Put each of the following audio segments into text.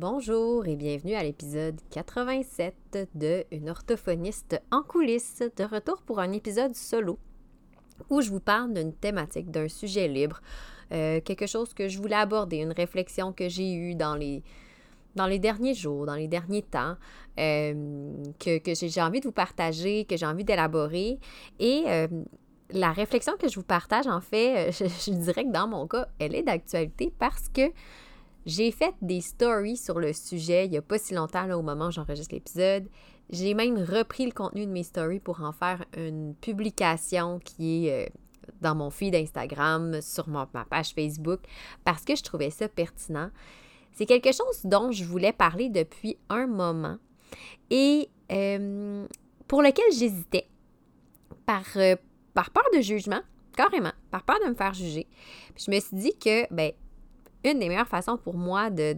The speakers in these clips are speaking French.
Bonjour et bienvenue à l'épisode 87 de Une orthophoniste en coulisses, de retour pour un épisode solo où je vous parle d'une thématique, d'un sujet libre, euh, quelque chose que je voulais aborder, une réflexion que j'ai eue dans les, derniers jours, dans les derniers temps, euh, que, que j'ai envie de vous partager, que j'ai envie d'élaborer. Et euh, la réflexion que je vous partage, en fait, je dirais que dans mon cas, elle est d'actualité parce que j'ai fait des stories sur le sujet il n'y a pas si longtemps, là, au moment où j'enregistre l'épisode. J'ai même repris le contenu de mes stories pour en faire une publication qui est euh, dans mon feed Instagram, sur ma page Facebook, parce que je trouvais ça pertinent. C'est quelque chose dont je voulais parler depuis un moment et euh, pour lequel j'hésitais par, euh, par peur de jugement, carrément, par peur de me faire juger. Puis je me suis dit que, ben, une des meilleures façons pour moi de,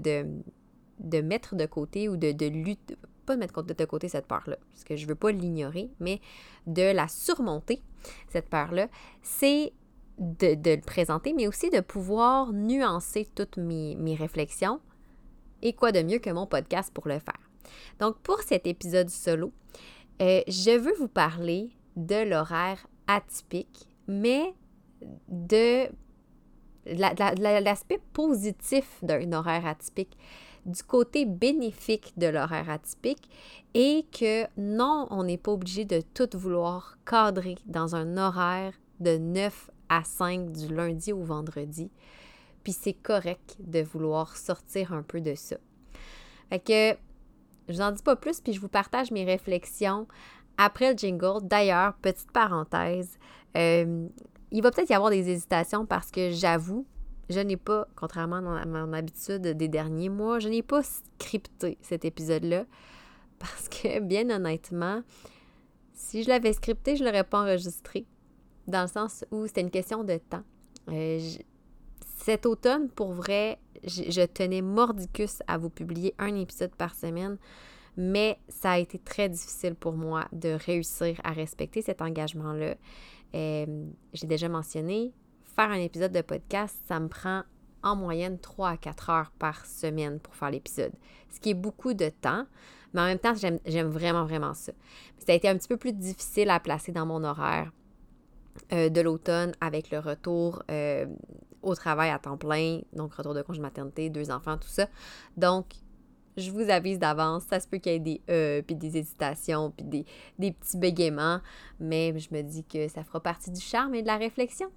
de, mettre de côté ou de, de lutter, pas de mettre de côté cette peur-là, parce que je ne veux pas l'ignorer, mais de la surmonter, cette peur-là, c'est de, le présenter, mais aussi de pouvoir nuancer toutes mes, réflexions. Et quoi de mieux que mon podcast pour le faire? Donc, pour cet épisode solo, euh, je veux vous parler de l'horaire atypique, mais de l'aspect positif d'un horaire atypique, du côté bénéfique de l'horaire atypique et que non, on n'est pas obligé de tout vouloir cadrer dans un horaire de 9 à 5 du lundi au vendredi. Puis c'est correct de vouloir sortir un peu de ça. Fait que je n'en dis pas plus, puis je vous partage mes réflexions après le jingle. D'ailleurs, petite parenthèse, euh, il va peut-être y avoir des hésitations parce que j'avoue, je n'ai pas, contrairement à mon habitude des derniers mois, je n'ai pas scripté cet épisode-là parce que, bien honnêtement, si je l'avais scripté, je ne l'aurais pas enregistré dans le sens où c'était une question de temps. Euh, cet automne, pour vrai, je, tenais mordicus à vous publier un épisode par semaine, mais ça a été très difficile pour moi de réussir à respecter cet engagement-là. Euh, j'ai déjà mentionné, faire un épisode de podcast, ça me prend en moyenne 3 à 4 heures par semaine pour faire l'épisode, ce qui est beaucoup de temps, mais en même temps, j'aime vraiment, vraiment ça. Ça a été un petit peu plus difficile à placer dans mon horaire euh, de l'automne avec le retour euh, au travail à temps plein, donc retour de congé maternité, deux enfants, tout ça. Donc, je vous avise d'avance, ça se peut qu'il y ait des euh, puis des hésitations, puis des, des petits bégaiements, mais je me dis que ça fera partie du charme et de la réflexion.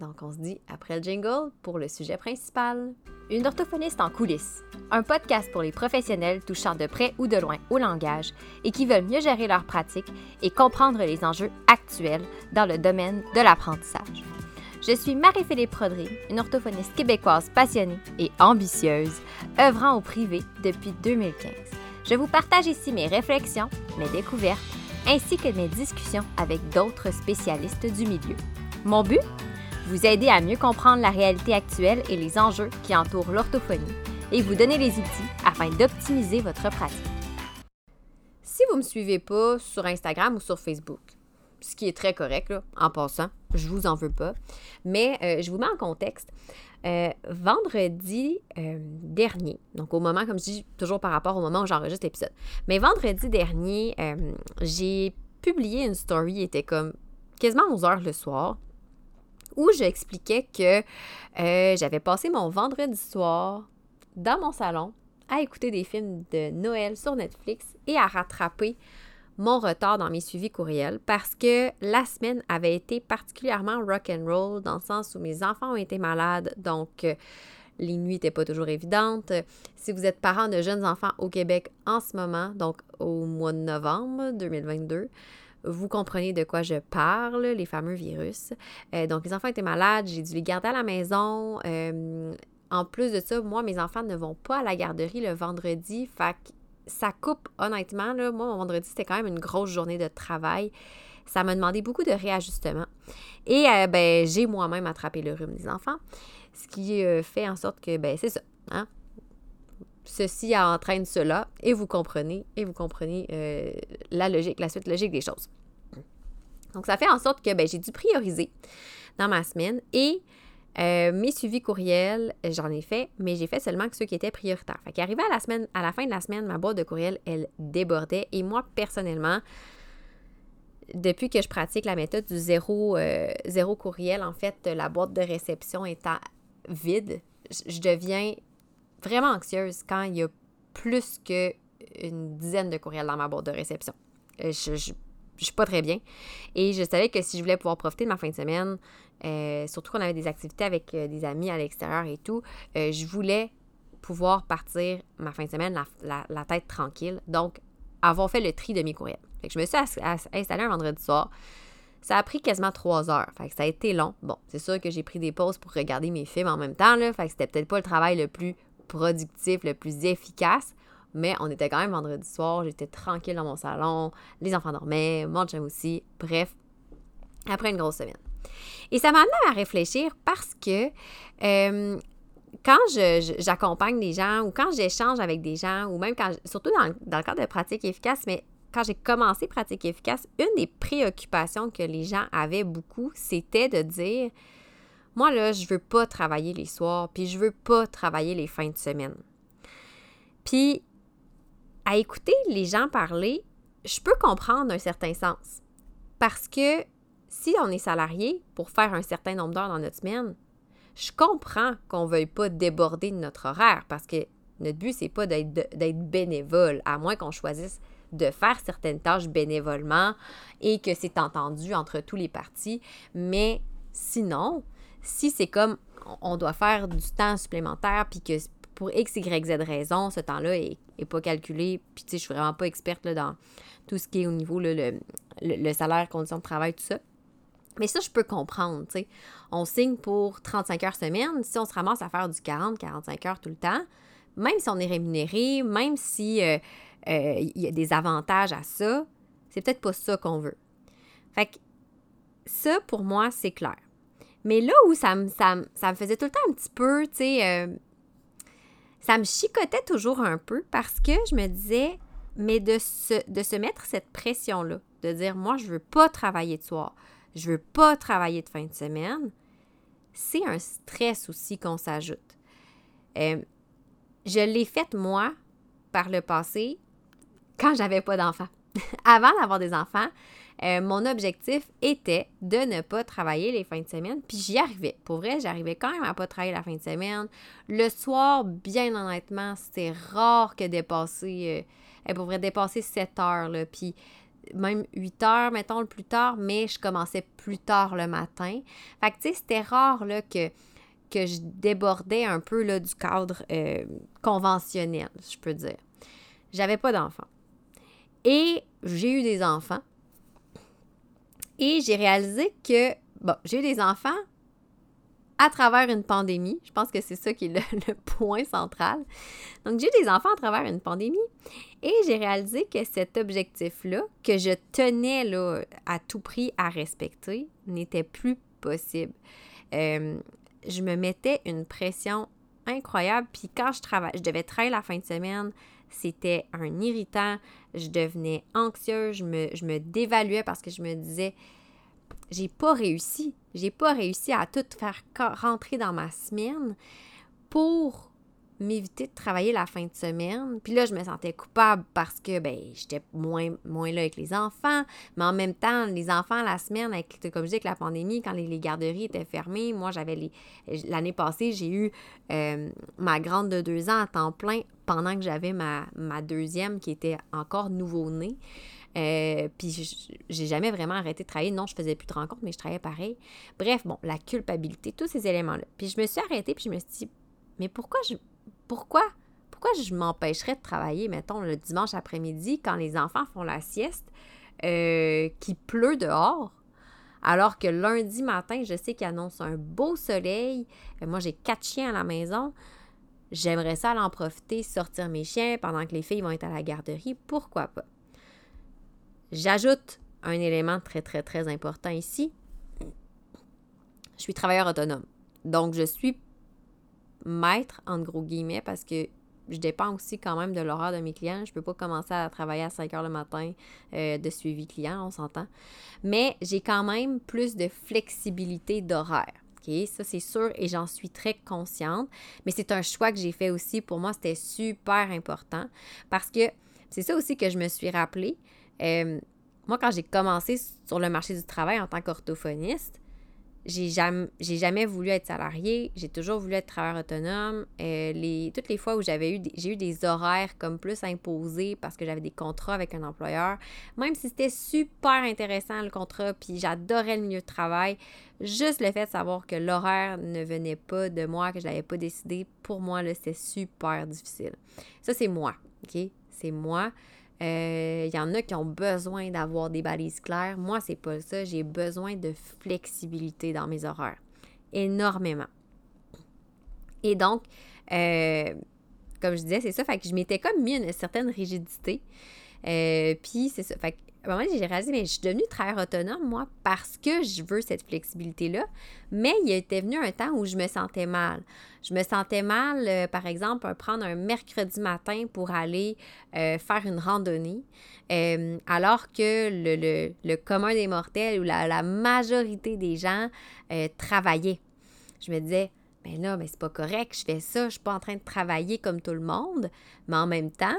Donc, on se dit après le jingle pour le sujet principal. Une orthophoniste en coulisses, un podcast pour les professionnels touchant de près ou de loin au langage et qui veulent mieux gérer leur pratique et comprendre les enjeux actuels dans le domaine de l'apprentissage. Je suis Marie-Philippe Prodry, une orthophoniste québécoise passionnée et ambitieuse, œuvrant au privé depuis 2015. Je vous partage ici mes réflexions, mes découvertes, ainsi que mes discussions avec d'autres spécialistes du milieu. Mon but? Vous aider à mieux comprendre la réalité actuelle et les enjeux qui entourent l'orthophonie et vous donner les outils afin d'optimiser votre pratique. Si vous ne me suivez pas sur Instagram ou sur Facebook, ce qui est très correct, en passant. Je vous en veux pas. Mais euh, je vous mets en contexte. Euh, vendredi euh, dernier, donc au moment, comme je dis, toujours par rapport au moment où j'enregistre l'épisode, mais vendredi dernier, j'ai publié une story, était comme quasiment 11 heures le soir, où j'expliquais que j'avais passé mon vendredi soir dans mon salon à écouter des films de Noël sur Netflix et à rattraper mon retard dans mes suivis courriels parce que la semaine avait été particulièrement rock and roll dans le sens où mes enfants ont été malades, donc euh, les nuits n'étaient pas toujours évidentes. Si vous êtes parent de jeunes enfants au Québec en ce moment, donc au mois de novembre 2022, vous comprenez de quoi je parle, les fameux virus. Euh, donc, les enfants étaient malades, j'ai dû les garder à la maison. Euh, en plus de ça, moi, mes enfants ne vont pas à la garderie le vendredi. Fait ça coupe, honnêtement. Là, moi, mon vendredi, c'était quand même une grosse journée de travail. Ça m'a demandé beaucoup de réajustement. Et euh, ben, j'ai moi-même attrapé le rhume des enfants, ce qui euh, fait en sorte que, ben, c'est ça. Hein? Ceci entraîne cela, et vous comprenez, et vous comprenez euh, la logique, la suite logique des choses. Donc, ça fait en sorte que ben, j'ai dû prioriser dans ma semaine et Euh, mes suivis courriels, j'en ai fait, mais j'ai fait seulement que ceux qui étaient prioritaires. Fait qu'arrivé à la à la fin de la semaine, ma boîte de courriel, elle débordait. Et moi, personnellement, depuis que je pratique la méthode du zéro, euh, zéro courriel, en fait, la boîte de réception étant vide, je deviens vraiment anxieuse quand il y a plus qu'une dizaine de courriels dans ma boîte de réception. Euh, je, je suis pas très bien. Et je savais que si je voulais pouvoir profiter de ma fin de semaine, euh, surtout qu'on avait des activités avec des amis à l'extérieur et tout, je voulais pouvoir partir ma fin de semaine la, tête tranquille. Donc, avoir fait le tri de mes courriels. Je me suis installée un vendredi soir. Ça a pris quasiment trois heures. Fait que ça a été long. Bon, c'est sûr que j'ai pris des pauses pour regarder mes films en même temps. Là, fait que c'était peut-être pas le travail le plus productif, le plus efficace. Mais on était quand même vendredi soir. J'étais tranquille dans mon salon. Les enfants dormaient. Mon chum aussi. Bref, après une grosse semaine. Et ça m'a amené à réfléchir parce que euh, quand j'accompagne des gens ou quand j'échange avec des gens ou même quand, surtout dans, dans, le cadre de pratique efficace, mais quand j'ai commencé pratique efficace, une des préoccupations que les gens avaient beaucoup, c'était de dire moi là, je veux pas travailler les soirs, puis je veux pas travailler les fins de semaine. Puis à écouter les gens parler, je peux comprendre un certain sens. Parce que si on est salarié pour faire un certain nombre d'heures dans notre semaine, je comprends qu'on ne veuille pas déborder de notre horaire parce que notre but, c'est pas d'être bénévole, à moins qu'on choisisse de faire certaines tâches bénévolement et que c'est entendu entre tous les partis. Mais sinon, si c'est comme on doit faire du temps supplémentaire puis que pour X, Y, Z raison, ce temps-là est, pas calculé, puis tu sais, je suis vraiment pas experte là, dans tout ce qui est au niveau le, salaire, conditions de travail, tout ça. Mais ça, je peux comprendre, tu sais. On signe pour 35 heures semaine. Si on se ramasse à faire du 40, 45 heures tout le temps, même si on est rémunéré, même si euh, euh, il y a des avantages à ça, c'est peut-être pas ça qu'on veut. Fait que ça, pour moi, c'est clair. Mais là où ça me, ça, faisait tout le temps un petit peu, tu sais, euh, ça me chicotait toujours un peu parce que je me disais, mais de se, de se mettre cette pression-là, de dire, moi, je veux pas travailler de soir je veux pas travailler de fin de semaine, c'est un stress aussi qu'on s'ajoute. Euh, je l'ai fait moi par le passé quand j'avais pas d'enfants. Avant d'avoir des enfants, euh, mon objectif était de ne pas travailler les fins de semaine, puis j'y arrivais. Pour vrai, j'arrivais quand même à pas travailler la fin de semaine. Le soir, bien honnêtement, c'était rare que dépasser, euh, pour vrai, dépasser 7 heures, là, puis même 8 heures, mettons, le plus tard, mais je commençais plus tard le matin. Fait que, tu sais, c'était rare, que, que je débordais un peu, là, du cadre euh, conventionnel, je peux dire. J'avais pas d'enfants. Et j'ai eu des enfants. Et j'ai réalisé que, bon, j'ai eu des enfants, à travers une pandémie. Je pense que c'est ça qui est le, point central. Donc, j'ai eu des enfants à travers une pandémie et j'ai réalisé que cet objectif-là, que je tenais à tout prix à respecter, n'était plus possible. Euh, je me mettais une pression incroyable. Puis quand je travaille, je devais travailler la fin de semaine, c'était un irritant. Je devenais anxieuse, je me, dévaluais parce que je me disais, j'ai pas réussi. J'ai pas réussi à tout faire rentrer dans ma semaine pour m'éviter de travailler la fin de semaine. Puis là, je me sentais coupable parce que ben j'étais moins, moins là avec les enfants. Mais en même temps, les enfants la semaine, avec, comme je dis, avec la pandémie, quand les, garderies étaient fermées, moi j'avais les. L'année passée, j'ai eu euh, ma grande de deux ans à temps plein pendant que j'avais ma, ma deuxième qui était encore nouveau-née. Euh, puis j'ai jamais vraiment arrêté de travailler. Non, je faisais plus de rencontres, mais je travaillais pareil. Bref, bon, la culpabilité, tous ces éléments-là. Puis je me suis arrêtée, puis je me suis dit, mais pourquoi je. Pourquoi? Pourquoi je m'empêcherais de travailler, mettons, le dimanche après-midi, quand les enfants font la sieste, euh, qu'il pleut dehors? Alors que lundi matin, je sais qu'il annonce un beau soleil. Euh, moi, j'ai quatre chiens à la maison. J'aimerais ça en profiter, sortir mes chiens pendant que les filles vont être à la garderie. Pourquoi pas? J'ajoute un élément très, très, très important ici. Je suis travailleur autonome. Donc, je suis maître, entre gros guillemets, parce que je dépends aussi quand même de l'horaire de mes clients. Je ne peux pas commencer à travailler à 5 heures le matin euh, de suivi client, on s'entend. Mais j'ai quand même plus de flexibilité d'horaire. Ça, c'est sûr et j'en suis très consciente. Mais c'est un choix que j'ai fait aussi. Pour moi, c'était super important parce que c'est ça aussi que je me suis rappelé. Euh, moi, quand j'ai commencé sur le marché du travail en tant qu'orthophoniste, j'ai jamais, jamais voulu être salarié, j'ai toujours voulu être travailleur autonome. Euh, les, toutes les fois où j'avais eu, j'ai eu des horaires comme plus imposés parce que j'avais des contrats avec un employeur, même si c'était super intéressant le contrat, puis j'adorais le milieu de travail, juste le fait de savoir que l'horaire ne venait pas de moi, que je l'avais pas décidé, pour moi, là, c'était super difficile. Ça, c'est moi, OK? C'est moi. Il euh, y en a qui ont besoin d'avoir des balises claires. Moi, c'est pas ça. J'ai besoin de flexibilité dans mes horaires. Énormément. Et donc, euh, comme je disais, c'est ça. Fait que je m'étais comme mis une certaine rigidité. Euh, puis c'est ça. À un moment, j'ai réalisé, mais je suis devenue très autonome, moi, parce que je veux cette flexibilité-là. Mais il était venu un temps où je me sentais mal. Je me sentais mal, euh, par exemple, prendre un mercredi matin pour aller euh, faire une randonnée, euh, alors que le, commun des mortels ou la, majorité des gens travaillaient. Je me disais, ben là, mais c'est pas correct, je fais ça, je suis pas en train de travailler comme tout le monde, mais en même temps,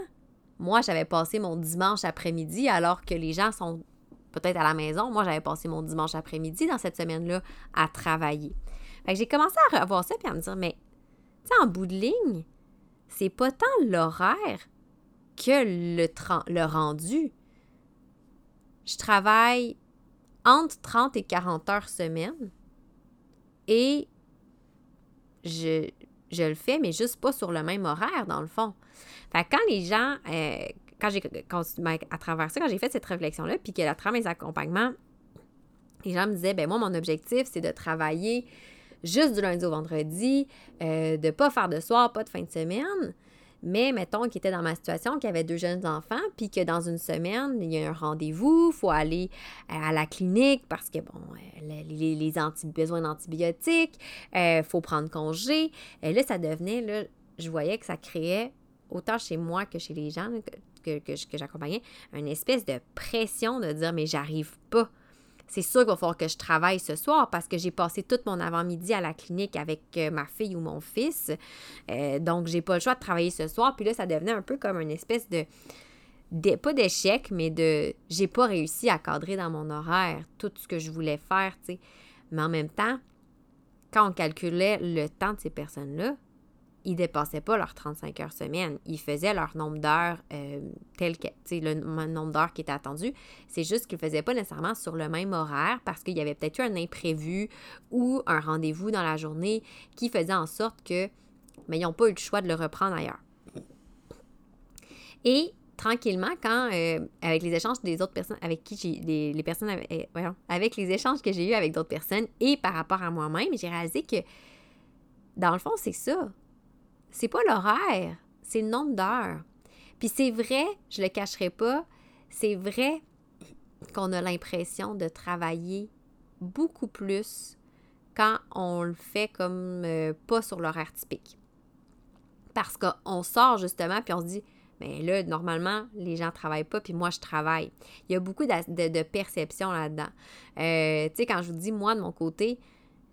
moi, j'avais passé mon dimanche après-midi alors que les gens sont peut-être à la maison. Moi, j'avais passé mon dimanche après-midi dans cette semaine-là à travailler. Fait j'ai commencé à revoir ça et à me dire, mais, tu sais, en bout de ligne, c'est pas tant l'horaire que le, le rendu. Je travaille entre 30 et 40 heures semaine et je, je le fais, mais juste pas sur le même horaire, dans le fond. Fait que quand les gens, euh, quand j'ai, ben, à travers ça, quand j'ai fait cette réflexion-là, puis qu'à travers mes accompagnements, les gens me disaient, ben moi, mon objectif, c'est de travailler juste du lundi au vendredi, euh, de pas faire de soir, pas de fin de semaine. Mais mettons qu'il était dans ma situation, qu'il avait deux jeunes enfants, puis que dans une semaine, il y a un rendez-vous, il faut aller à la clinique parce que, bon, euh, les, les besoins d'antibiotiques, il faut prendre congé. Et là, ça devenait, là, je voyais que ça créait autant chez moi que chez les gens que, que, j'accompagnais, une espèce de pression de dire mais j'arrive pas. C'est sûr qu'il va falloir que je travaille ce soir parce que j'ai passé tout mon avant-midi à la clinique avec euh, ma fille ou mon fils. Euh, donc, j'ai pas le choix de travailler ce soir. Puis là, ça devenait un peu comme une espèce de, de pas d'échec, mais de j'ai pas réussi à cadrer dans mon horaire tout ce que je voulais faire, tu. Mais en même temps, quand on calculait le temps de ces personnes-là, ils dépassaient pas leurs 35 heures semaine. Ils faisaient leur nombre d'heures euh, tel que, le nombre d'heures qui était attendu. C'est juste qu'ils ne faisaient pas nécessairement sur le même horaire parce qu'il y avait peut-être eu un imprévu ou un rendez-vous dans la journée qui faisait en sorte que, mais ils n'ont pas eu le choix de le reprendre ailleurs. Et tranquillement, quand, euh, avec les échanges des autres personnes avec qui j'ai, les, personnes, avec, euh, avec les échanges que j'ai eus avec d'autres personnes et par rapport à moi-même, j'ai réalisé que, dans le fond, c'est ça c'est pas l'horaire, c'est le nombre d'heures. Puis c'est vrai, je le cacherai pas, c'est vrai qu'on a l'impression de travailler beaucoup plus quand on le fait comme euh, pas sur l'horaire typique. Parce qu'on sort justement, puis on se dit, mais là, normalement, les gens ne travaillent pas, puis moi, je travaille. Il y a beaucoup de, de, là-dedans. Euh, tu sais, quand je vous dis, moi, de mon côté,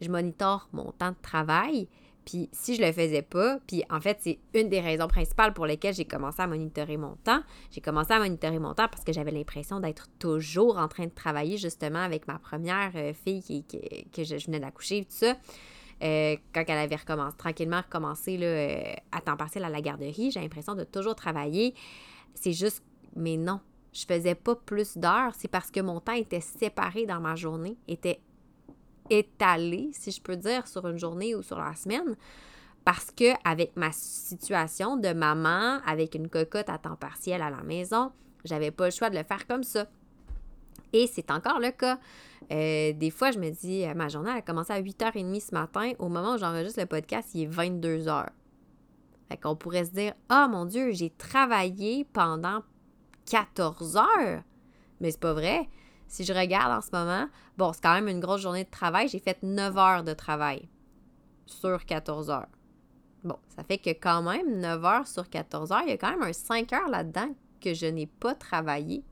je monitore mon temps de travail, puis si je le faisais pas, puis en fait, c'est une des raisons principales pour lesquelles j'ai commencé à monitorer mon temps. J'ai commencé à monitorer mon temps parce que j'avais l'impression d'être toujours en train de travailler justement avec ma première euh, fille qui, que je, venais d'accoucher, tout ça. Euh, quand elle avait recommencé, tranquillement recommencé là, euh, à temps partiel à la garderie, j'ai l'impression de toujours travailler. C'est juste, mais non, je faisais pas plus d'heures. C'est parce que mon temps était séparé dans ma journée, était étalé, si je peux dire, sur une journée ou sur la semaine. Parce que avec ma situation de maman, avec une cocotte à temps partiel à la maison, j'avais pas le choix de le faire comme ça. Et c'est encore le cas. Euh, des fois, je me dis, euh, ma journée a commencé à 8h30 ce matin. Au moment où j'enregistre le podcast, il est 22h. Fait qu'on pourrait se dire, ah mon Dieu, j'ai travaillé pendant 14 heures? Mais c'est pas vrai. Si je regarde en ce moment, bon, c'est quand même une grosse journée de travail. J'ai fait 9 heures de travail sur 14 heures. Bon, ça fait que quand même 9 heures sur 14 heures, il y a quand même un 5 heures là-dedans que je n'ai pas travaillé.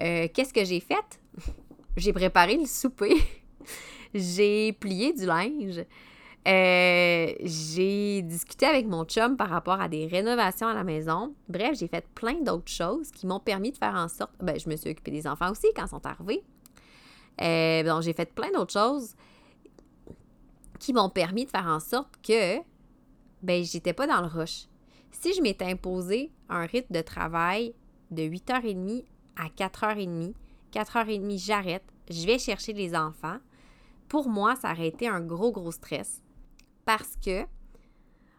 Euh, qu'est-ce que j'ai fait? j'ai préparé le souper. j'ai plié du linge. Euh, j'ai discuté avec mon chum par rapport à des rénovations à la maison. Bref, j'ai fait plein d'autres choses qui m'ont permis de faire en sorte. Ben, je me suis occupée des enfants aussi quand ils sont arrivés. Euh, donc, j'ai fait plein d'autres choses qui m'ont permis de faire en sorte que ben, j'étais pas dans le rush. Si je m'étais imposé un rythme de travail de 8h30 à 4h30, 4h30, j'arrête, je vais chercher les enfants. Pour moi, ça aurait été un gros, gros stress parce que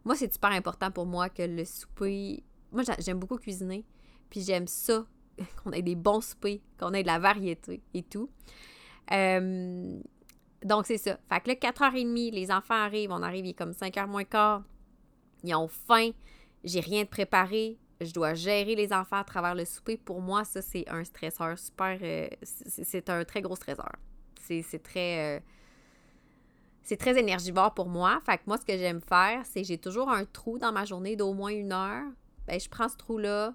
moi, c'est super important pour moi que le souper. Moi, j'aime beaucoup cuisiner, puis j'aime ça, qu'on ait des bons soupers, qu'on ait de la variété et tout. Donc, c'est ça. Fait que là, 4h30, les enfants arrivent, on arrive, il est comme 5h moins quart. Ils ont faim, j'ai rien de préparé, je dois gérer les enfants à travers le souper. Pour moi, ça, c'est un stresseur super. Euh, c'est un très gros stresseur. C'est très. Euh, c'est très énergivore pour moi. Fait que moi, ce que j'aime faire, c'est j'ai toujours un trou dans ma journée d'au moins une heure. Ben, je prends ce trou-là,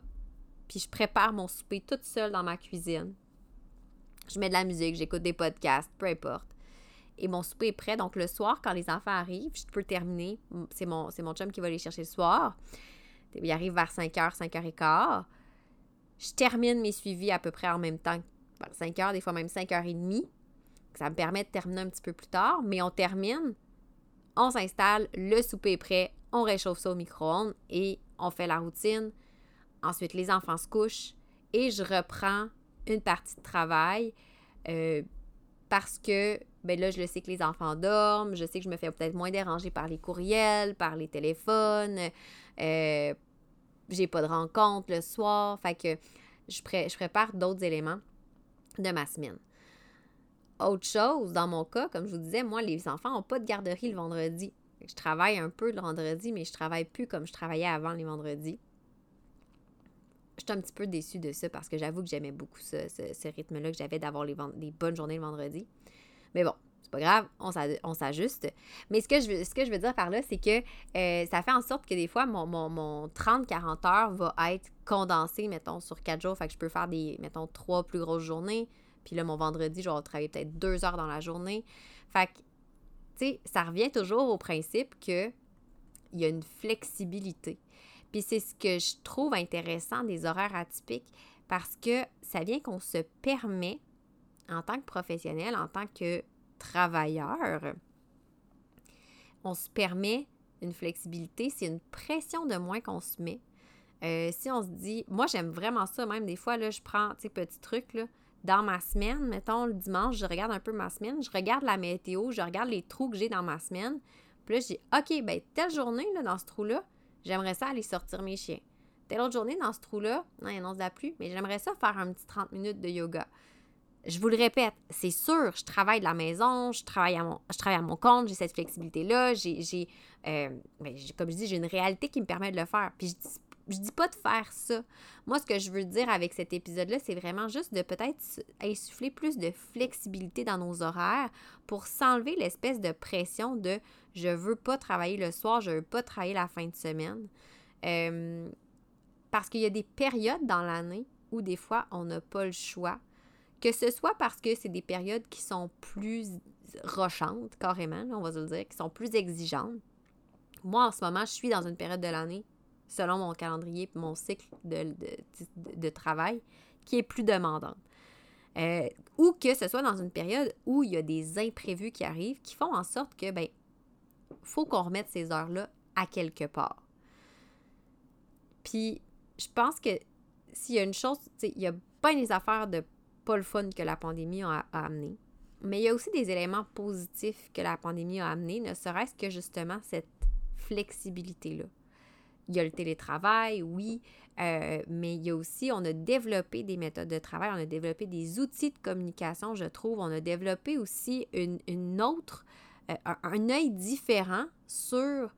puis je prépare mon souper toute seule dans ma cuisine. Je mets de la musique, j'écoute des podcasts, peu importe. Et mon souper est prêt. Donc, le soir, quand les enfants arrivent, je peux terminer. C'est mon, mon chum qui va les chercher le soir. Il arrive vers 5h, 5h15. Je termine mes suivis à peu près en même temps, vers 5h, des fois même 5h30. Ça me permet de terminer un petit peu plus tard, mais on termine, on s'installe, le souper est prêt, on réchauffe ça au micro-ondes et on fait la routine. Ensuite, les enfants se couchent et je reprends une partie de travail euh, parce que ben là, je le sais que les enfants dorment, je sais que je me fais peut-être moins déranger par les courriels, par les téléphones, euh, j'ai pas de rencontre le soir, fait que je, je prépare d'autres éléments de ma semaine. Autre chose, dans mon cas, comme je vous disais, moi, les enfants n'ont pas de garderie le vendredi. Je travaille un peu le vendredi, mais je travaille plus comme je travaillais avant les vendredis. Je suis un petit peu déçue de ça parce que j'avoue que j'aimais beaucoup ce, rythme-là que j'avais d'avoir les, bonnes journées le vendredi. Mais bon, c'est pas grave, on s'ajuste. Mais ce que, je veux, dire par là, c'est que euh, ça fait en sorte que des fois, mon, mon, 30-40 heures va être condensé, mettons, sur 4 jours. Fait que je peux faire des, mettons, 3 plus grosses journées. Puis là, mon vendredi, je vais travailler peut-être 2 heures dans la journée. Fait que, tu sais, ça revient toujours au principe que il y a une flexibilité. Puis c'est ce que je trouve intéressant des horaires atypiques parce que ça vient qu'on se permet, en tant que professionnel, en tant que travailleur, on se permet une flexibilité, c'est une pression de moins qu'on se met. Euh, si on se dit, moi j'aime vraiment ça, même des fois, là, je prends, tu sais, petit truc, là, dans ma semaine, mettons le dimanche, je regarde un peu ma semaine, je regarde la météo, je regarde les trous que j'ai dans ma semaine, puis là, je dis, OK, ben telle journée, là, dans ce trou-là, j'aimerais ça aller sortir mes chiens. Telle autre journée, dans ce trou-là, non, il annonce la pluie, mais j'aimerais ça faire un petit 30 minutes de yoga je vous le répète, c'est sûr, je travaille de la maison, je travaille à mon, je travaille à mon compte, j'ai cette flexibilité-là, j'ai, j'ai euh, ben, comme je dis, j'ai une réalité qui me permet de le faire. Puis je dis, je dis pas de faire ça. Moi, ce que je veux dire avec cet épisode-là, c'est vraiment juste de peut-être insuffler plus de flexibilité dans nos horaires pour s'enlever l'espèce de pression de je veux pas travailler le soir, je veux pas travailler la fin de semaine. Euh, parce qu'il y a des périodes dans l'année où des fois, on n'a pas le choix que ce soit parce que c'est des périodes qui sont plus rochantes, carrément, on va se le dire, qui sont plus exigeantes. Moi, en ce moment, je suis dans une période de l'année, selon mon calendrier mon cycle de, travail, qui est plus demandante. Euh, ou que ce soit dans une période où il y a des imprévus qui arrivent qui font en sorte que, ben, faut qu'on remette ces heures-là à quelque part. Puis, je pense que s'il y a une chose, il y a pas des affaires de pas le fun que la pandémie a, amené. Mais il y a aussi des éléments positifs que la pandémie a amené, ne serait-ce que justement cette flexibilité-là. Il y a le télétravail, oui, euh, mais il y a aussi, on a développé des méthodes de travail, on a développé des outils de communication, je trouve. On a développé aussi une, autre, euh, un, œil différent sur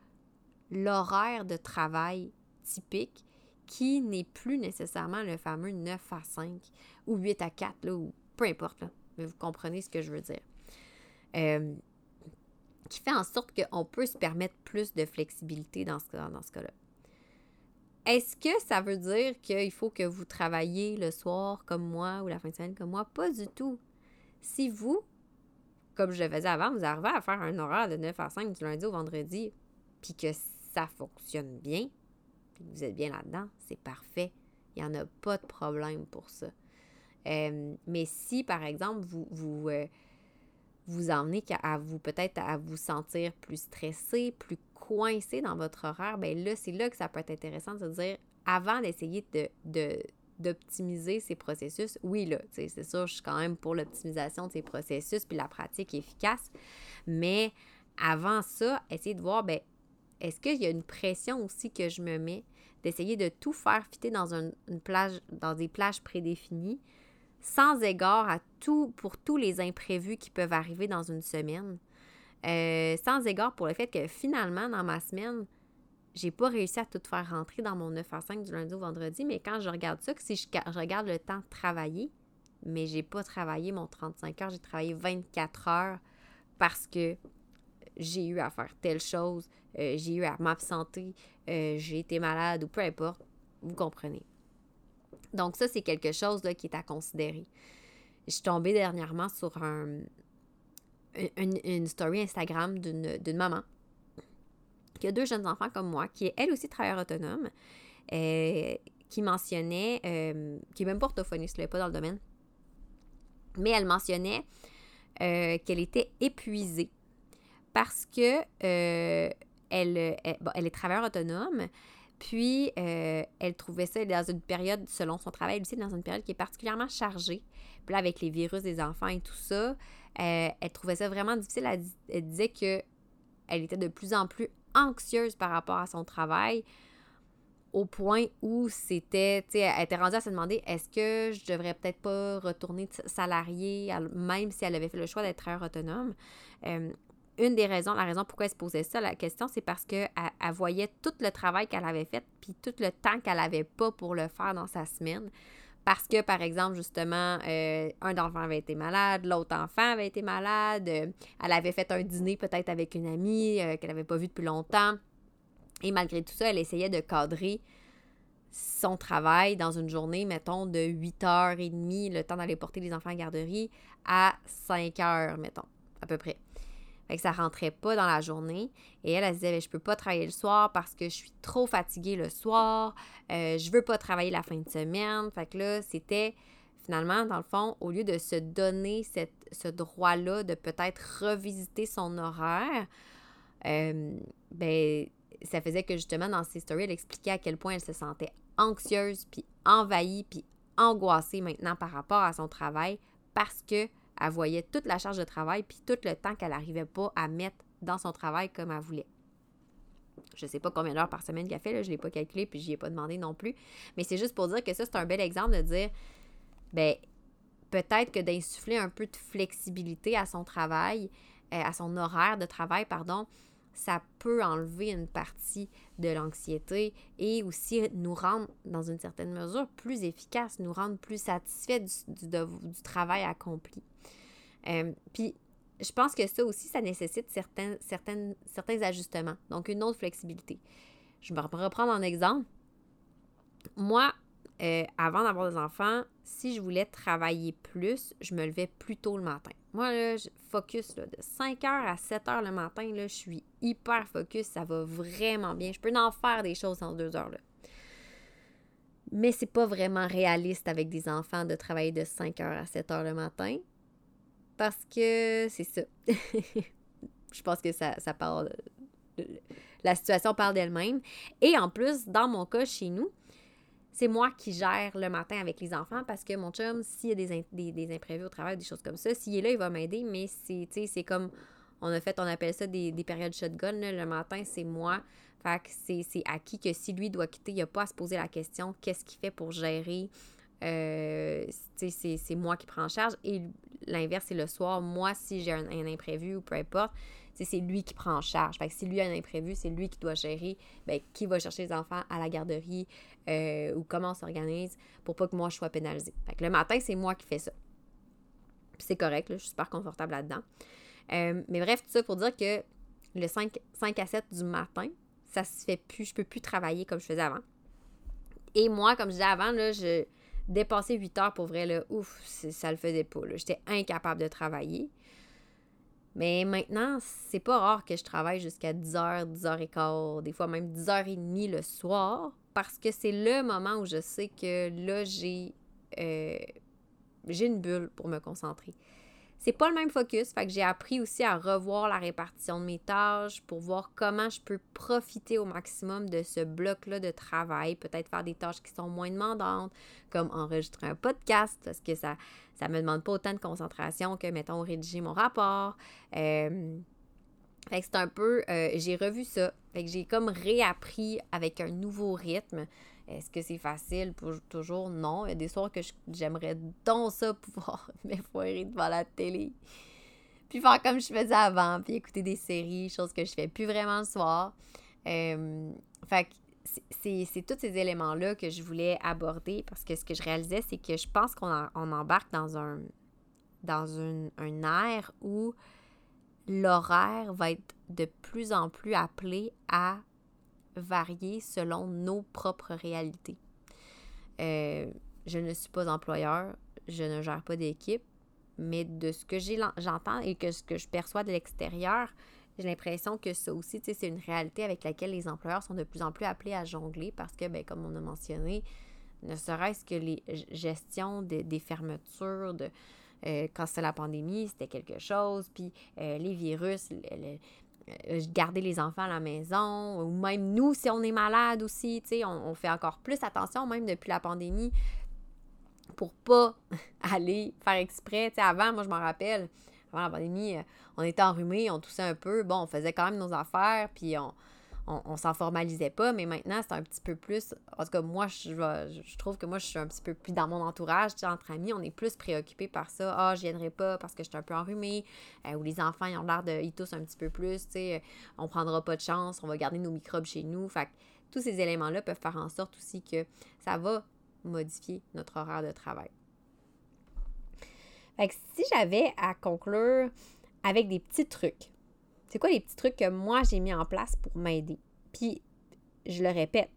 l'horaire de travail typique qui n'est plus nécessairement le fameux 9 à 5 ou 8 à 4, là, ou peu importe, mais vous comprenez ce que je veux dire. Euh, qui fait en sorte qu'on peut se permettre plus de flexibilité dans ce, dans ce cas-là. Est-ce que ça veut dire qu'il faut que vous travaillez le soir comme moi ou la fin de semaine comme moi? Pas du tout. Si vous, comme je le faisais avant, vous arrivez à faire un horaire de 9 à 5 du lundi au vendredi, puis que ça fonctionne bien, puis que vous êtes bien là-dedans, c'est parfait. Il n'y en a pas de problème pour ça. Euh, mais si, par exemple, vous vous, euh, vous emmenez à vous peut-être à vous sentir plus stressé, plus coincé dans votre horaire, bien là, c'est là que ça peut être intéressant de se dire, avant d'essayer de, d'optimiser ces processus, oui, là, c'est sûr, je suis quand même pour l'optimisation de ces processus puis la pratique efficace, mais avant ça, essayez de voir, ben, est-ce qu'il y a une pression aussi que je me mets d'essayer de tout faire fitter dans une plage, dans des plages prédéfinies, sans égard à tout, pour tous les imprévus qui peuvent arriver dans une semaine, euh, sans égard pour le fait que finalement, dans ma semaine, j'ai pas réussi à tout faire rentrer dans mon 9 à 5 du lundi au vendredi, mais quand je regarde ça, que si je, regarde le temps de travailler, mais j'ai pas travaillé mon 35 heures, j'ai travaillé 24 heures parce que j'ai eu à faire telle chose, euh, j'ai eu à m'absenter, euh, j'ai été malade ou peu importe, vous comprenez. Donc ça, c'est quelque chose qui est à considérer. Je suis tombée dernièrement sur un, une, story Instagram d'une maman qui a deux jeunes enfants comme moi, qui est elle aussi travailleur autonome, euh, qui mentionnait, euh, qui est même pas orthophoniste, elle n'est pas dans le domaine, mais elle mentionnait euh, qu'elle était épuisée parce que elle, elle, est travailleur autonome, puis elle trouvait ça dans une période, selon son travail, aussi dans une période qui est particulièrement chargée. Puis là, avec les virus des enfants et tout ça, elle trouvait ça vraiment difficile. Elle, elle disait que elle était de plus en plus anxieuse par rapport à son travail au point où c'était, tu sais, elle était rendue à se demander est-ce que je devrais peut-être pas retourner salariée, même si elle avait fait le choix d'être autonome? Euh, une des raisons, la raison pourquoi elle se posait ça, la question, c'est parce qu'elle elle voyait tout le travail qu'elle avait fait, puis tout le temps qu'elle avait pas pour le faire dans sa semaine. Parce que, par exemple, justement, euh, un enfant avait été malade, l'autre enfant avait été malade, euh, elle avait fait un dîner peut-être avec une amie euh, qu'elle n'avait pas vue depuis longtemps. Et malgré tout ça, elle essayait de cadrer son travail dans une journée, mettons, de 8h30, le temps d'aller porter les enfants à la garderie, à 5h, mettons, à peu près. Fait que rentrait pas dans la journée. Et elle, elle se disait, ben, je peux pas travailler le soir parce que je suis trop fatiguée le soir. Euh, je veux pas travailler la fin de semaine. Fait que là, c'était finalement, dans le fond, au lieu de se donner ce droit-là de peut-être revisiter son horaire, euh, ben, ça faisait que justement, dans ses stories, elle expliquait à quel point elle se sentait anxieuse, puis envahie, puis angoissée maintenant par rapport à son travail parce que elle voyait toute la charge de travail puis tout le temps qu'elle n'arrivait pas à mettre dans son travail comme elle voulait. Je ne sais pas combien d'heures par semaine qu'elle fait, là, je ne l'ai pas calculé puis je n'y ai pas demandé non plus. Mais c'est juste pour dire que ça, c'est un bel exemple de dire, ben peut-être que d'insuffler un peu de flexibilité à son travail, euh, à son horaire de travail, pardon, ça peut enlever une partie de l'anxiété et aussi nous rendre, dans une certaine mesure, plus efficaces, nous rendre plus satisfaits du, du, travail accompli. Euh, puis, je pense que ça aussi, ça nécessite certains, certains ajustements, donc une autre flexibilité. Je vais reprendre un exemple. Moi, euh, avant d'avoir des enfants, si je voulais travailler plus, je me levais plus tôt le matin. Moi, là, je focus de 5h à 7h le matin, là, je suis hyper focus, ça va vraiment bien. Je peux en faire des choses en deux heures. Là. Mais c'est pas vraiment réaliste avec des enfants de travailler de 5h à 7h le matin. Parce que c'est ça. je pense que ça, ça parle. La situation parle d'elle-même. Et en plus, dans mon cas, chez nous, c'est moi qui gère le matin avec les enfants parce que mon chum, s'il y a des, des, imprévus au travail, des choses comme ça, s'il est là, il va m'aider, mais c'est, comme, on a fait, on appelle ça des, des périodes shotgun, le matin, c'est moi. Fait que c'est, acquis que si lui doit quitter, il n'y a pas à se poser la question qu'est-ce qu'il fait pour gérer. Euh, c'est, moi qui prends en charge. Et l'inverse, c'est le soir. Moi, si j'ai un, imprévu ou peu importe, c'est lui qui prend en charge. Fait que si lui a un imprévu, c'est lui qui doit gérer ben, qui va chercher les enfants à la garderie euh, ou comment on s'organise pour pas que moi je sois pénalisée. Fait que le matin, c'est moi qui fais ça. C'est correct, je suis super confortable là-dedans. Euh, mais bref, tout ça pour dire que le 5, 5 à 7 du matin, ça se fait plus, je peux plus travailler comme je faisais avant. Et moi, comme je disais avant, là, je dépassais 8 heures pour vrai, là, ouf, ça le faisait pas. J'étais incapable de travailler. Mais maintenant, c'est pas rare que je travaille jusqu'à 10h, 10h15, des fois même 10h30 le soir, parce que c'est le moment où je sais que là, j'ai, euh, j'ai une bulle pour me concentrer. C'est pas le même focus, fait que j'ai appris aussi à revoir la répartition de mes tâches pour voir comment je peux profiter au maximum de ce bloc-là de travail, peut-être faire des tâches qui sont moins demandantes, comme enregistrer un podcast parce que ça ça me demande pas autant de concentration que mettons rédiger mon rapport. Euh, fait que c'est un peu euh, j'ai revu ça. Fait que j'ai comme réappris avec un nouveau rythme. Est-ce que c'est facile pour toujours? Non. Il y a des soirs que j'aimerais donc ça pouvoir m'effoirer devant la télé. Puis faire comme je faisais avant, puis écouter des séries, chose que je fais plus vraiment le soir. Fait que c'est tous ces éléments-là que je voulais aborder parce que ce que je réalisais, c'est que je pense qu'on embarque dans un dans une, un air où l'horaire va être de plus en plus appelé à varier selon nos propres réalités. Euh, je ne suis pas employeur, je ne gère pas d'équipe, mais de ce que j'entends et que ce que je perçois de l'extérieur, j'ai l'impression que ça aussi, c'est une réalité avec laquelle les employeurs sont de plus en plus appelés à jongler parce que, ben, comme on a mentionné, ne serait-ce que les gestions des fermetures, de, euh, quand c'était la pandémie, c'était quelque chose, puis euh, les virus, euh, garder les enfants à la maison, ou même nous, si on est malade aussi, sais, on, fait encore plus attention, même depuis la pandémie, pour pas aller faire exprès. Avant, moi, je m'en rappelle, avant la pandémie, on était enrhumés, on toussait un peu, bon, on faisait quand même nos affaires, puis on, on, s'en formalisait pas, mais maintenant, c'est un petit peu plus. En tout cas, moi, je, je, trouve que moi, je suis un petit peu plus dans mon entourage, entre amis, on est plus préoccupé par ça. Ah, je viendrai pas parce que je suis un peu enrhumée, euh, ou les enfants, ils ont l'air de. Ils un petit peu plus, tu sais, on prendra pas de chance, on va garder nos microbes chez nous. Fait que tous ces éléments-là peuvent faire en sorte aussi que ça va modifier notre horaire de travail. Fait que si j'avais à conclure avec des petits trucs, c'est quoi les petits trucs que moi j'ai mis en place pour m'aider? Puis, je le répète,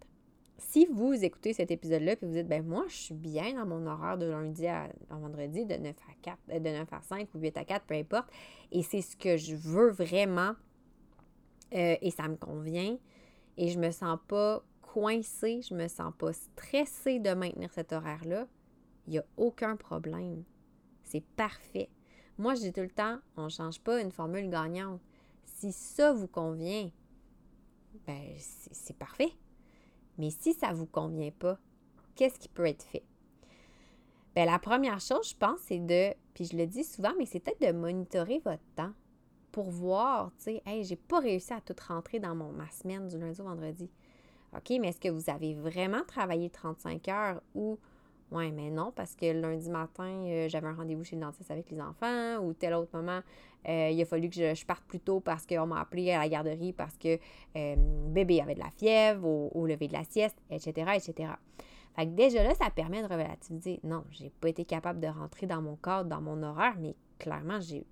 si vous écoutez cet épisode-là et vous dites, ben moi, je suis bien dans mon horaire de lundi à, vendredi de 9 à 4, euh, de 9 à 5 ou 8 à 4, peu importe, et c'est ce que je veux vraiment euh, et ça me convient et je me sens pas coincée, je me sens pas stressée de maintenir cet horaire-là, il n'y a aucun problème. C'est parfait. Moi, je dis tout le temps, on ne change pas une formule gagnante. Si ça vous convient, ben c'est parfait. Mais si ça ne vous convient pas, qu'est-ce qui peut être fait? Ben, la première chose, je pense, c'est de, puis je le dis souvent, mais c'est peut-être de monitorer votre temps pour voir, tu sais, hey, j'ai pas réussi à tout rentrer dans mon, ma semaine du lundi au vendredi. OK, mais est-ce que vous avez vraiment travaillé 35 heures ou oui, mais non, parce que lundi matin, euh, j'avais un rendez-vous chez le dentiste avec les enfants ou tel autre moment, euh, il a fallu que je, parte plus tôt parce qu'on m'a appelé à la garderie parce que euh, bébé avait de la fièvre au, lever de la sieste, etc., etc. Fait que déjà là, ça permet de relativiser. Non, j'ai pas été capable de rentrer dans mon cadre, dans mon horaire, mais clairement, j'ai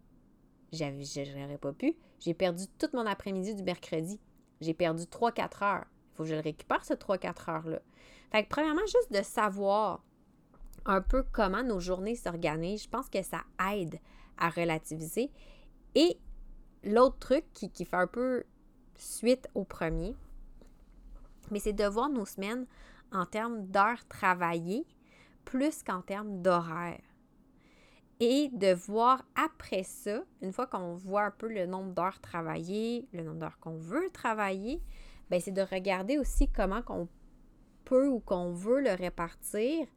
j'aurais pas pu. J'ai perdu tout mon après-midi du mercredi. J'ai perdu 3-4 heures. Il faut que je le récupère, ce 3-4 heures-là. Fait que premièrement, juste de savoir un peu comment nos journées s'organisent, je pense que ça aide à relativiser. Et l'autre truc qui, qui, fait un peu suite au premier, mais c'est de voir nos semaines en termes d'heures travaillées plus qu'en termes d'horaire. Et de voir après ça, une fois qu'on voit un peu le nombre d'heures travaillées, le nombre d'heures qu'on veut travailler, ben c'est de regarder aussi comment qu'on peut ou qu'on veut le répartir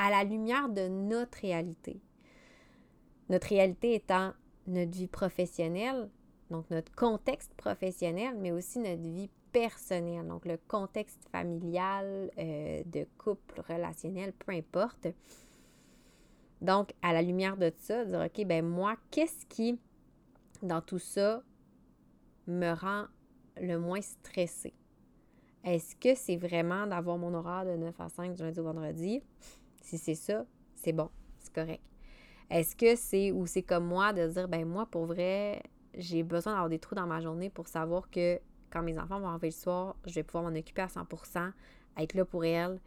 à la lumière de notre réalité. Notre réalité étant notre vie professionnelle, donc notre contexte professionnel, mais aussi notre vie personnelle, donc le contexte familial, euh, de couple, relationnel, peu importe. Donc, à la lumière de ça, dire, OK, ben moi, qu'est-ce qui, dans tout ça, me rend le moins stressé? Est-ce que c'est vraiment d'avoir mon horaire de 9 à 5 du lundi au vendredi? Si c'est ça, c'est bon, c'est correct. Est-ce que c'est ou c'est comme moi de dire, ben moi, pour vrai, j'ai besoin d'avoir des trous dans ma journée pour savoir que quand mes enfants vont arriver le soir, je vais pouvoir m'en occuper à 100%, être là pour elles,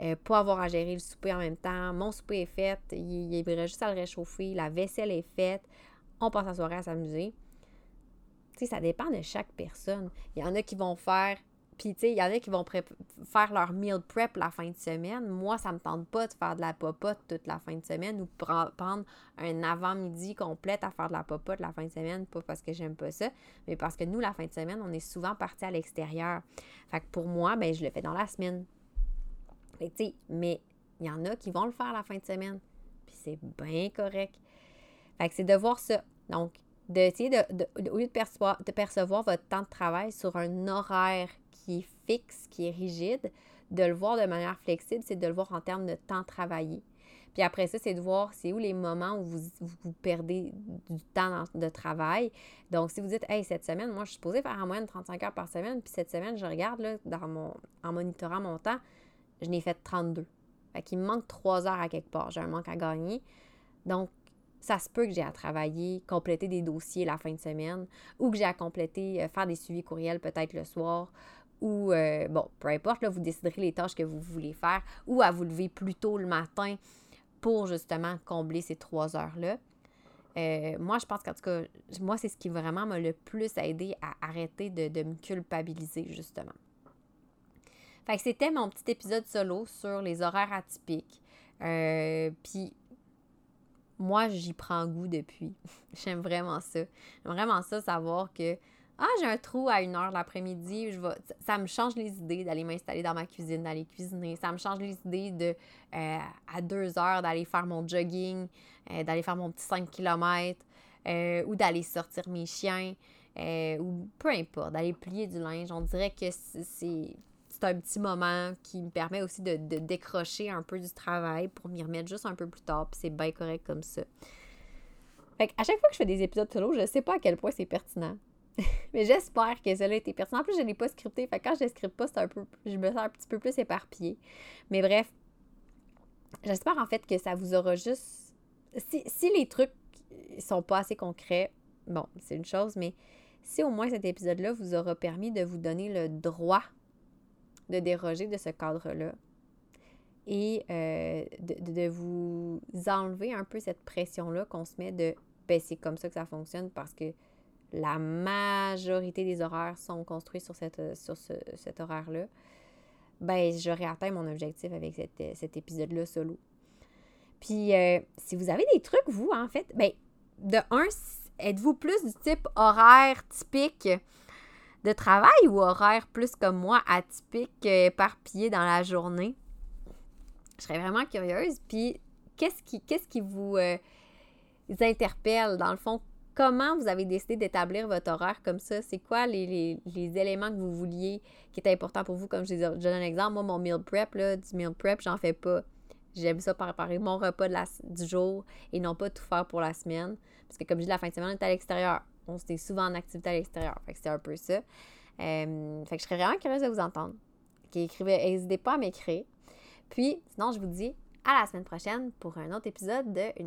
euh, pas avoir à gérer le souper en même temps. Mon souper est fait, il, il juste à le réchauffer, la vaisselle est faite. on passe la soirée à s'amuser. Tu sais, ça dépend de chaque personne. Il y en a qui vont faire puis, tu sais, il y en a qui vont faire leur meal prep la fin de semaine. Moi, ça me tente pas de faire de la popote toute la fin de semaine ou prendre un avant-midi complète à faire de la popote la fin de semaine, pas parce que j'aime pas ça, mais parce que nous, la fin de semaine, on est souvent partis à l'extérieur. Fait que pour moi, ben, je le fais dans la semaine. Mais il y en a qui vont le faire la fin de semaine. Puis c'est bien correct. Fait que c'est de voir ça. Donc, d'essayer de, au lieu de percevoir, de percevoir votre temps de travail sur un horaire qui est fixe, qui est rigide, de le voir de manière flexible, c'est de le voir en termes de temps travaillé. Puis après ça, c'est de voir c'est où les moments où vous, vous perdez du temps de travail. Donc, si vous dites, hey, cette semaine, moi, je suis supposée faire en moyenne 35 heures par semaine, puis cette semaine, je regarde là, dans mon, en monitorant mon temps, je n'ai fait 32. Fait qu'il me manque 3 heures à quelque part. J'ai un manque à gagner. Donc, ça se peut que j'ai à travailler, compléter des dossiers la fin de semaine, ou que j'ai à compléter, euh, faire des suivis courriels peut-être le soir, ou, euh, bon, peu importe, là, vous déciderez les tâches que vous voulez faire, ou à vous lever plus tôt le matin pour justement combler ces trois heures-là. Euh, moi, je pense qu'en tout cas, moi, c'est ce qui vraiment m'a le plus aidé à arrêter de, me culpabiliser, justement. Fait que c'était mon petit épisode solo sur les horaires atypiques. Euh, puis, moi, j'y prends goût depuis. J'aime vraiment ça. J'aime vraiment ça, savoir que ah, j'ai un trou à une heure l'après-midi, je ça me change les idées d'aller m'installer dans ma cuisine, d'aller cuisiner. Ça me change les idées de euh, à deux heures d'aller faire mon jogging, euh, d'aller faire mon petit 5 km euh, ou d'aller sortir mes chiens ou peu importe, d'aller plier du linge. On dirait que c'est un petit moment qui me permet aussi de, de décrocher un peu du travail pour m'y remettre juste un peu plus tard. Puis c'est bien correct comme ça. Fait à chaque fois que je fais des épisodes solo, je sais pas à quel point c'est pertinent. mais j'espère que cela a été pertinent. En plus, je ne l'ai pas scripté. Fait quand je ne scripte pas, un peu. Je me sens un petit peu plus éparpillée. Mais bref, j'espère en fait que ça vous aura juste. Si, si les trucs sont pas assez concrets, bon, c'est une chose, mais si au moins cet épisode-là vous aura permis de vous donner le droit de déroger de ce cadre-là et euh, de, de, vous enlever un peu cette pression-là qu'on se met de ben, c'est comme ça que ça fonctionne parce que la majorité des horaires sont construits sur, cette, ce, cet horaire-là, ben j'aurais atteint mon objectif avec cet épisode-là solo. Puis, euh, si vous avez des trucs, vous, en fait, ben, de un, êtes-vous plus du type horaire typique de travail ou horaire plus comme moi, atypique, éparpillé dans la journée? Je serais vraiment curieuse. Puis, qu'est-ce qui, vous euh, interpelle, dans le fond? Comment vous avez décidé d'établir votre horaire comme ça? C'est quoi les, éléments que vous vouliez qui étaient importants pour vous? Comme je, donne un exemple, moi, mon meal prep, là, du meal prep, j'en fais pas. J'aime ça préparer mon repas de la, du jour et non pas tout faire pour la semaine. Parce que comme je dis, la fin de semaine, on est à l'extérieur. On était souvent en activité à l'extérieur. Fait que c'est un peu ça. Fait que je serais vraiment curieuse de vous entendre. écrivez, n'hésitez pas à m'écrire. Puis, sinon, je vous dis à la semaine prochaine pour un autre épisode de Une